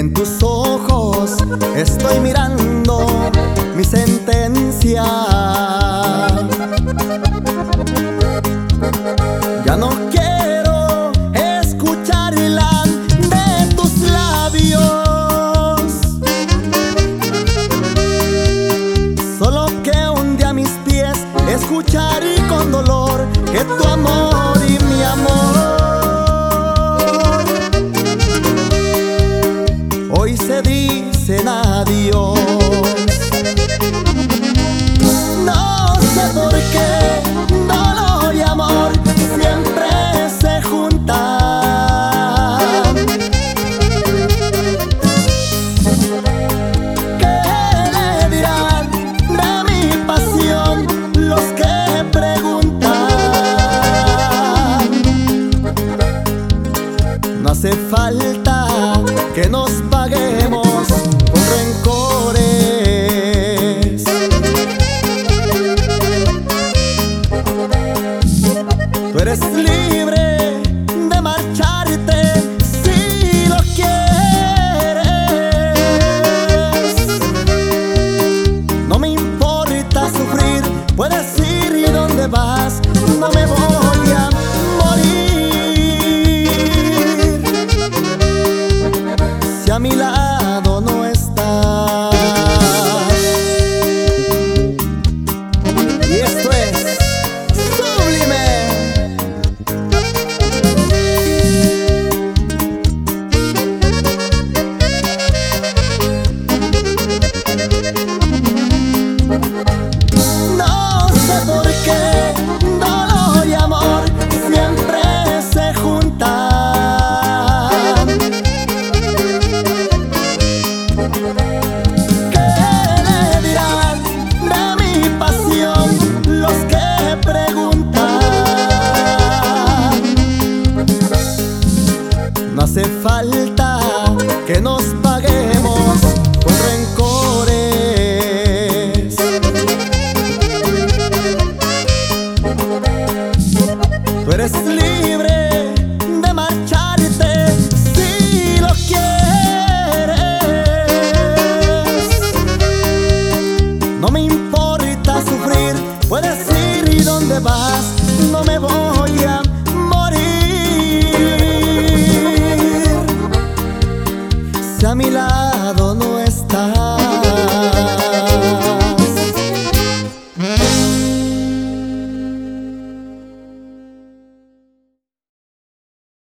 En tus ojos. Estoy mirando hoy se dicen adiós. No sé por qué dolor y amor siempre se juntan. ¿Qué le dirán de mi pasión los que preguntan? No hace falta que nos paguemos con rencores. a mi lado no